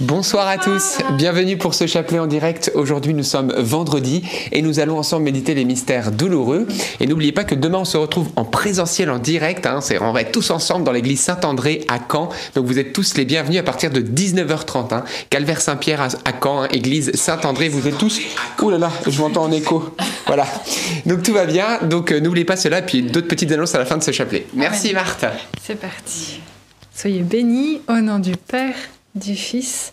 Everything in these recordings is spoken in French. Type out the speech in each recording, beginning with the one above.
Bonsoir à tous, bienvenue pour ce chapelet en direct. Aujourd'hui nous sommes vendredi et nous allons ensemble méditer les mystères douloureux. Et n'oubliez pas que demain on se retrouve en présentiel en direct, hein. on va être tous ensemble dans l'église Saint-André à Caen. Donc vous êtes tous les bienvenus à partir de 19h30. Hein. Calvaire Saint-Pierre à, Caen, hein. église Saint-André, vous êtes tous... Ouh là là, je m'entends en écho. Voilà, donc tout va bien, donc euh, n'oubliez pas cela, puis d'autres petites annonces à la fin de ce chapelet. Merci Marthe. C'est parti. Soyez bénis au nom du Père du Fils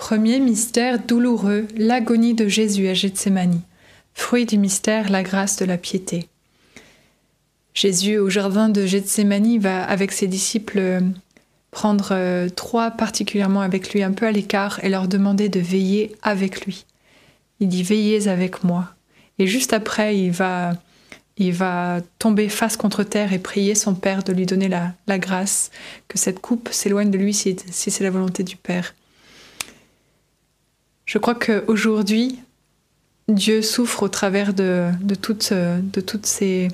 Premier mystère douloureux, l'agonie de Jésus à Gethsemane. Fruit du mystère, la grâce de la piété. Jésus, au jardin de Gethsemane, va avec ses disciples prendre euh, trois particulièrement avec lui, un peu à l'écart, et leur demander de veiller avec lui. Il dit Veillez avec moi. Et juste après, il va il va tomber face contre terre et prier son Père de lui donner la, grâce, que cette coupe s'éloigne de lui si, c'est la volonté du Père. Je crois qu'aujourd'hui, Dieu souffre au travers de, toutes, ces,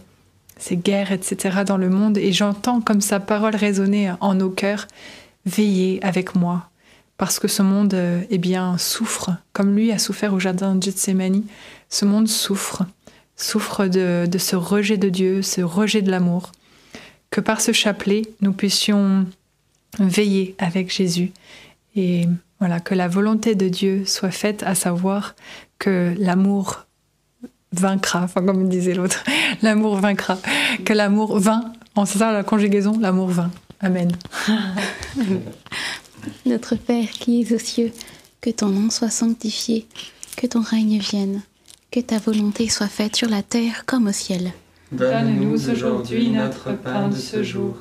guerres, etc., dans le monde, et j'entends comme sa parole résonner en nos cœurs, veillez avec moi, parce que ce monde, eh bien, souffre, comme lui a souffert au jardin de Gethsemane, ce monde souffre. Souffre de, ce rejet de Dieu, ce rejet de l'amour, que par ce chapelet, nous puissions veiller avec Jésus et voilà, que la volonté de Dieu soit faite, à savoir que l'amour vaincra, enfin comme disait l'autre, l'amour vaincra, que l'amour vint, en c'est ça la conjugaison, l'amour vint. Amen. Notre Père qui es aux cieux, que ton nom soit sanctifié, que ton règne vienne que ta volonté soit faite sur la terre comme au ciel. Donne-nous aujourd'hui notre pain de ce jour.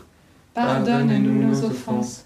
Pardonne-nous nos offenses,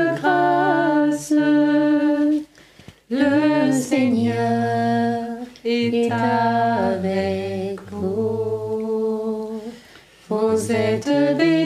Le Seigneur est avec vous. Vous êtes bénie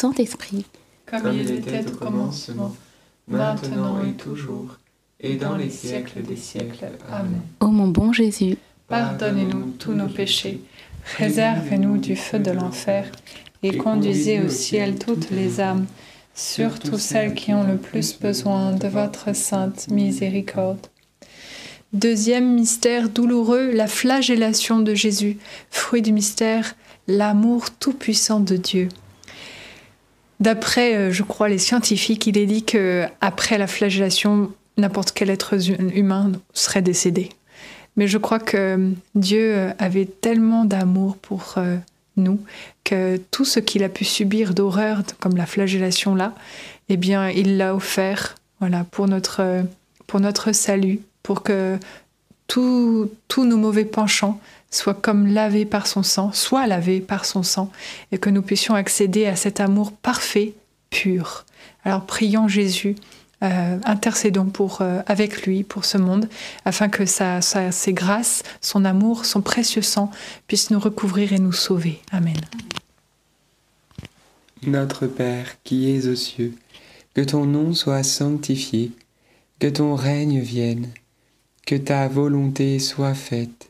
Saint-Esprit. Comme il était au commencement, maintenant et toujours, et dans les siècles des siècles. Amen. Ô mon bon Jésus, Pardonnez-nous tous nos péchés, réservez-nous du feu de l'enfer, et conduisez au ciel toutes les âmes, surtout celles qui ont le plus besoin de votre sainte miséricorde. Deuxième mystère douloureux, la flagellation de Jésus. Fruit du mystère, l'amour tout-puissant de Dieu. D'après, euh, je crois, les scientifiques, il est dit que après la flagellation, n'importe quel être humain serait décédé. Mais je crois que Dieu avait tellement d'amour pour euh, nous que tout ce qu'il a pu subir d'horreur, comme la flagellation là, eh bien, il l'a offert, voilà, pour notre pour notre salut, pour que tous nos mauvais penchants soient comme lavés par son sang, soient lavés par son sang, et que nous puissions accéder à cet amour parfait, pur. Alors prions Jésus euh, intercédons pour, euh, avec lui pour ce monde, afin que sa, sa- ses grâces, son amour, son précieux sang puissent nous recouvrir et nous sauver. Amen. Notre Père qui es aux cieux, que ton nom soit sanctifié, que ton règne vienne, que ta volonté soit faite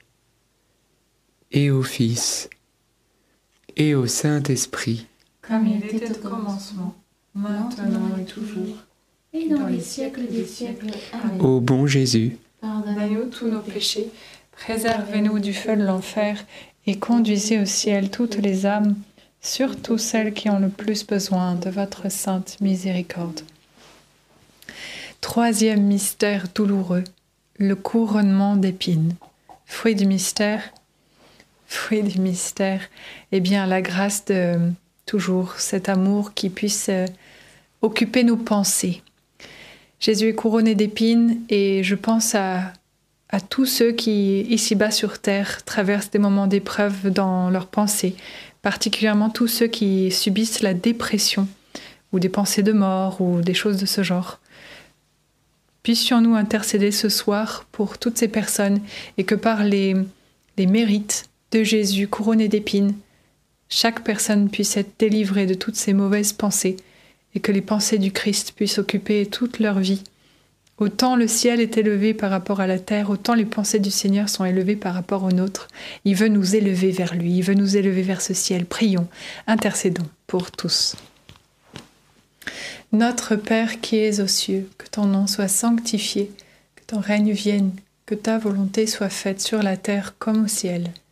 et au Fils, et au Saint-Esprit. Comme il était au commencement, maintenant et toujours, et dans les siècles des siècles. Amen. Ô bon Jésus, Pardonnez-nous tous nos péchés, préservez-nous du feu de l'enfer et conduisez au ciel toutes les âmes, surtout celles qui ont le plus besoin de votre sainte miséricorde. Troisième mystère douloureux, le couronnement d'épines. Fruit du mystère, fruit du mystère, eh bien la grâce de toujours cet amour qui puisse euh, occuper nos pensées. Jésus est couronné d'épines et je pense à, à tous ceux qui, ici-bas sur Terre, traversent des moments d'épreuve dans leurs pensées, particulièrement tous ceux qui subissent la dépression ou des pensées de mort ou des choses de ce genre. Puissions-nous intercéder ce soir pour toutes ces personnes et que par les, les mérites de Jésus couronné d'épines, chaque personne puisse être délivrée de toutes ces mauvaises pensées et que les pensées du Christ puissent occuper toute leur vie. Autant le ciel est élevé par rapport à la terre, autant les pensées du Seigneur sont élevées par rapport aux nôtres. Il veut nous élever vers lui, il veut nous élever vers ce ciel. Prions, intercédons pour tous. Notre Père qui es aux cieux, que ton nom soit sanctifié, que ton règne vienne, que ta volonté soit faite sur la terre comme au ciel.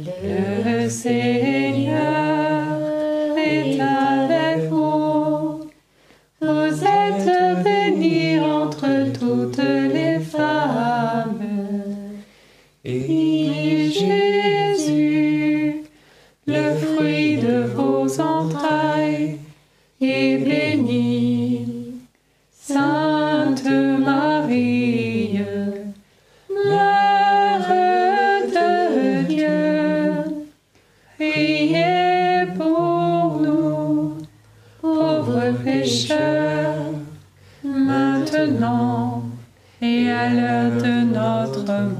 Le Seigneur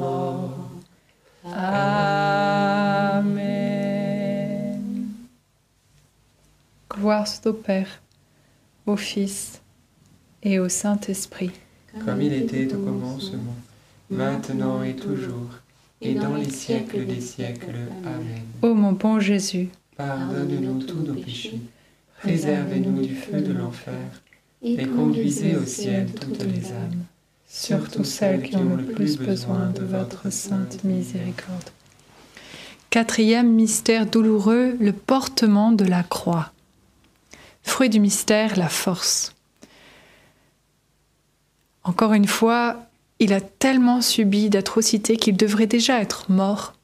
mort. Amen. Gloire soit au Père, au Fils et au Saint-Esprit. Comme il était au commencement, maintenant et toujours, et dans les siècles des siècles. Amen. Ô mon bon Jésus, Pardonne-nous tous nos péchés, préservez-nous du feu de l'enfer, et conduisez au ciel toutes les âmes, surtout celles qui ont le plus besoin de votre sainte miséricorde. Quatrième mystère douloureux, le portement de la croix. Fruit du mystère, la force. Encore une fois, il a tellement subi d'atrocités qu'il devrait déjà être mort,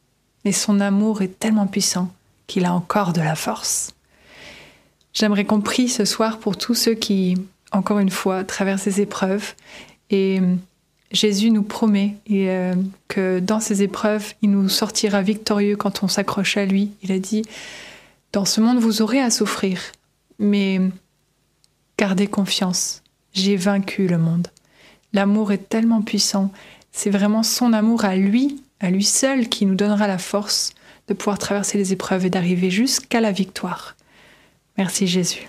mais son amour est tellement puissant qu'il a encore de la force. J'aimerais qu'on prie ce soir pour tous ceux qui, encore une fois, traversent des épreuves et Jésus nous promet et, euh, que dans ces épreuves, il nous sortira victorieux quand on s'accroche à lui. Il a dit, dans ce monde, vous aurez à souffrir, mais gardez confiance, j'ai vaincu le monde. L'amour est tellement puissant, c'est vraiment son amour à lui, à lui seul, qui nous donnera la force de pouvoir traverser les épreuves et d'arriver jusqu'à la victoire. Merci Jésus.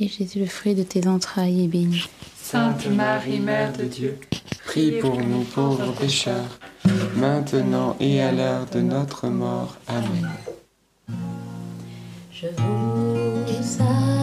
et Jésus, le fruit de tes entrailles, est béni. Sainte Marie, Mère de Dieu, Prie pour nous pauvres pécheurs, maintenant et à l'heure de notre mort. Amen. Je vous salue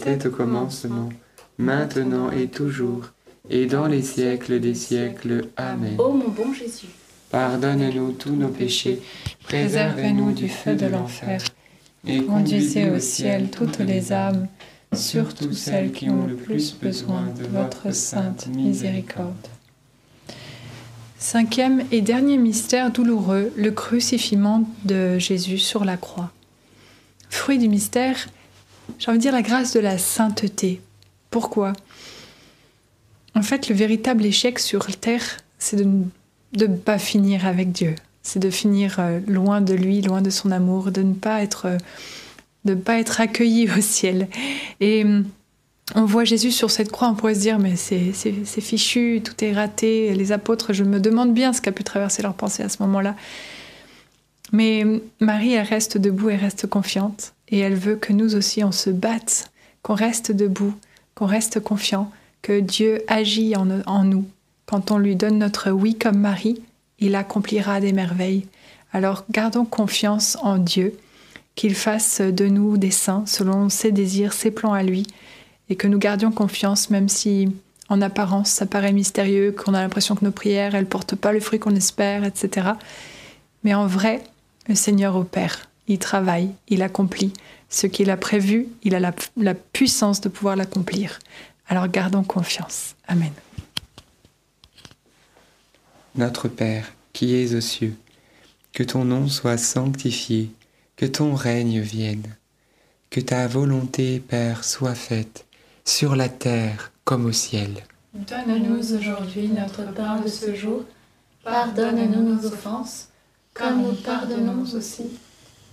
était au commencement, maintenant et toujours, et dans les siècles des siècles. Amen. Ô mon bon Jésus, Pardonne-nous tous nos péchés, Préservez-nous du feu de l'enfer. et Conduisez au ciel toutes les âmes, surtout celles qui ont le plus besoin de votre sainte miséricorde. Cinquième et dernier mystère douloureux, le crucifiement de Jésus sur la croix. Fruit du mystère, j'ai envie de dire la grâce de la sainteté. Pourquoi? En fait, le véritable échec sur terre, c'est de ne pas finir avec Dieu. C'est de finir euh, loin de lui, loin de son amour, de ne pas être euh, de ne pas être accueillis au ciel. Et hum, on voit Jésus sur cette croix, on pourrait se dire, mais c'est fichu, tout est raté. Les apôtres, je me demande bien ce qu'a pu traverser leur pensée à ce moment-là. Mais hum, Marie, elle reste debout, elle reste confiante. Et elle veut que nous aussi, on se batte, qu'on reste debout, qu'on reste confiant, que Dieu agit en, nous. Quand on lui donne notre oui comme Marie, il accomplira des merveilles. Alors gardons confiance en Dieu, qu'il fasse de nous des saints selon ses désirs, ses plans à lui, et que nous gardions confiance même si en apparence ça paraît mystérieux, qu'on a l'impression que nos prières, elles portent pas le fruit qu'on espère, etc. Mais en vrai, le Seigneur opère, il travaille, il accomplit ce qu'il a prévu, il a la, la puissance de pouvoir l'accomplir. Alors gardons confiance. Amen. Notre Père, qui es aux cieux, que ton nom soit sanctifié, que ton règne vienne, que ta volonté, Père, soit faite, sur la terre comme au ciel. Donne-nous aujourd'hui notre pain de ce jour. Pardonne-nous nos offenses, comme nous pardonnons aussi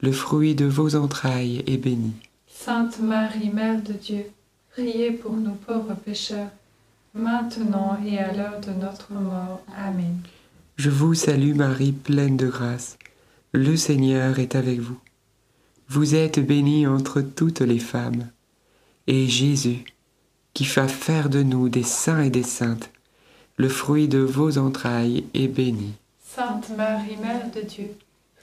le fruit de vos entrailles, est béni. Sainte Marie, Mère de Dieu, priez pour nous pauvres pécheurs, maintenant et à l'heure de notre mort. Amen. Je vous salue Marie, pleine de grâce. Le Seigneur est avec vous. Vous êtes bénie entre toutes les femmes, et Jésus, qui fait faire de nous des saints et des saintes, le fruit de vos entrailles, est béni. Sainte Marie, Mère de Dieu,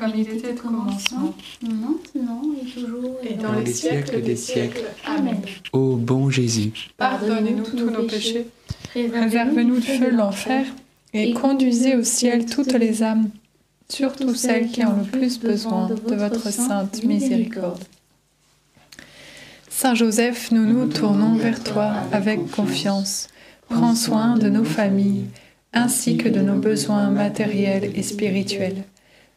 Comme il était au commencement, maintenant et toujours et dans les siècles des siècles. Amen. Ô bon Jésus, Pardonnez-nous tous nos péchés, préservez-nous du feu de l'enfer, et conduisez au ciel toutes les âmes, surtout celles qui ont le plus besoin de votre sainte miséricorde. Saint Joseph, nous nous tournons vers toi avec confiance. Prends soin de nos familles, ainsi que de nos besoins matériels et spirituels.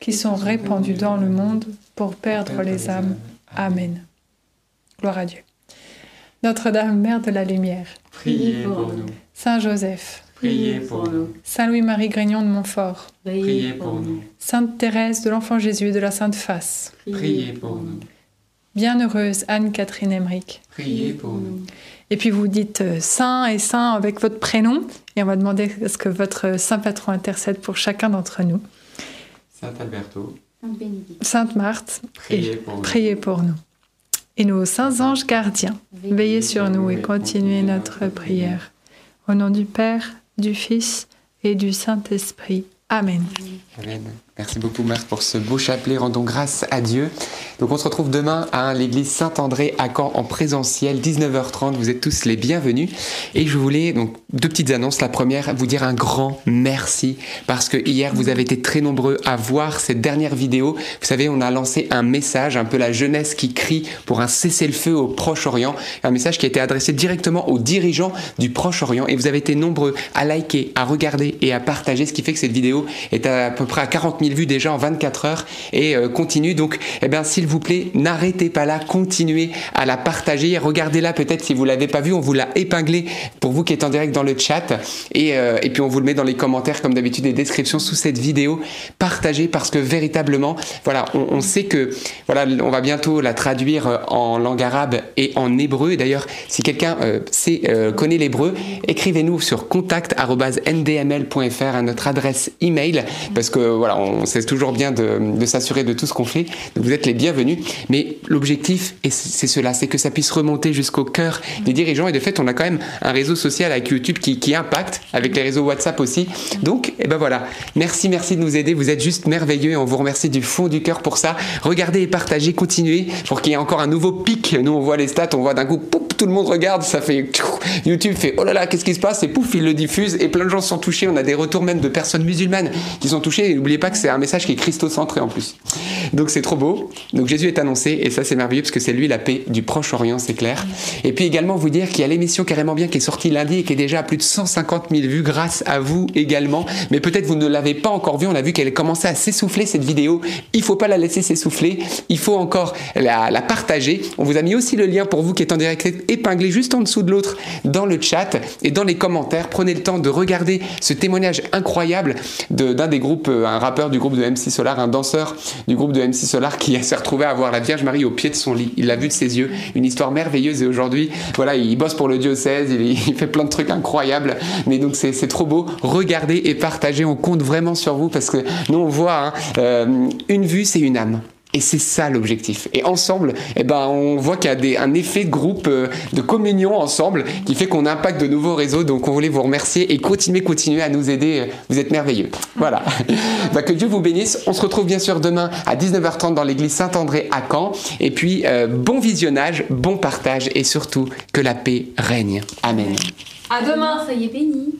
qui sont répandus dans le monde pour perdre les âmes. Amen. Gloire à Dieu. Notre-Dame, Mère de la Lumière, Priez pour nous. Saint Joseph, Priez pour nous. Saint Louis-Marie Grignon de Montfort, Priez pour nous. Sainte Thérèse de l'Enfant Jésus de la Sainte Face, Priez pour nous. Bienheureuse Anne-Catherine Emmerich. Priez pour nous. Et puis vous dites euh, Saint et Saint avec votre prénom, et on va demander à ce que votre Saint Patron intercède pour chacun d'entre nous. Saint Alberto, Sainte Bénédicte, Sainte Marthe, priez et pour nous. priez pour nous. Et nos saints anges gardiens, veillez sur nous et continuez notre prière. Au nom du Père, du Fils et du Saint-Esprit. Amen. Amen. Merci beaucoup Marc pour ce beau chapelet. Rendons grâce à Dieu. Donc on se retrouve demain à l'église Saint-André à Caen en présentiel, 19h30. Vous êtes tous les bienvenus. Et je voulais donc deux petites annonces. La première, vous dire un grand merci parce que hier vous avez été très nombreux à voir cette dernière vidéo. Vous savez, on a lancé un message, un peu la jeunesse qui crie pour un cessez-le-feu au Proche-Orient. Un message qui a été adressé directement aux dirigeants du Proche-Orient. Et vous avez été nombreux à liker, à regarder et à partager, ce qui fait que cette vidéo est à peu près à 40 000 vues déjà en 24 heures et euh, continue. Donc, eh bien, s'il vous plaît, n'arrêtez pas là, continuez à la partager. Regardez-la peut-être si vous l'avez pas vue, on vous l'a épinglé pour vous qui êtes en direct dans le chat et, euh, et puis on vous le met dans les commentaires comme d'habitude des descriptions sous cette vidéo. Partagez parce que véritablement, voilà, on, sait que voilà, on va bientôt la traduire euh, en langue arabe et en hébreu. Et d'ailleurs, si quelqu'un sait, connaît l'hébreu, écrivez-nous sur contact@ndml.fr à notre adresse email parce que voilà, on c'est toujours bien de, s'assurer de tout ce qu'on fait. Vous êtes les bienvenus. Mais l'objectif, c'est cela, c'est que ça puisse remonter jusqu'au cœur des dirigeants. Et de fait, on a quand même un réseau social avec YouTube qui, impacte, avec les réseaux WhatsApp aussi. Donc, et ben voilà. Merci, merci de nous aider. Vous êtes juste merveilleux et on vous remercie du fond du cœur pour ça. Regardez et partagez, continuez pour qu'il y ait encore un nouveau pic. Nous, on voit les stats, on voit d'un coup, tout le monde regarde, ça fait YouTube fait oh là là, qu'est-ce qui se passe? Et pouf, il le diffuse et plein de gens sont touchés. On a des retours même de personnes musulmanes qui sont touchées. Et n'oubliez pas que c'est un message qui est christocentré en plus. Donc c'est trop beau. Donc Jésus est annoncé et ça c'est merveilleux parce que c'est lui la paix du Proche-Orient, c'est clair. Et puis également vous dire qu'il y a l'émission Carrément Bien qui est sortie lundi et qui est déjà à plus de 150 000 vues grâce à vous également. Mais peut-être vous ne l'avez pas encore vue. On a vu qu'elle commençait à s'essouffler cette vidéo. Il faut pas la laisser s'essouffler. Il faut encore la, la partager. On vous a mis aussi le lien pour vous qui êtes en direct épinglé juste en dessous de l'autre dans le chat et dans les commentaires. Prenez le temps de regarder ce témoignage incroyable d'un des groupes, euh, un rappeur du groupe de MC Solar, un danseur du groupe de MC Solar qui s'est retrouvé à voir la Vierge Marie au pied de son lit. Il l'a vu de ses yeux. Une histoire merveilleuse et aujourd'hui, voilà, il bosse pour le diocèse, il, fait plein de trucs incroyables. Mais donc c'est c'est trop beau. Regardez et partagez. On compte vraiment sur vous parce que nous on voit hein, euh, une vue, c'est une âme. Et c'est ça l'objectif. Et ensemble, eh ben, on voit qu'il y a des, un effet de groupe, euh, de communion ensemble, qui fait qu'on impacte de nouveaux réseaux. Donc on voulait vous remercier et continuer, continuer à nous aider. Vous êtes merveilleux. Voilà. Bah, que Dieu vous bénisse. On se retrouve bien sûr demain à 19h30 dans l'église Saint-André à Caen. Et puis, euh, bon visionnage, bon partage et surtout que la paix règne. Amen. À demain Soyez bénis.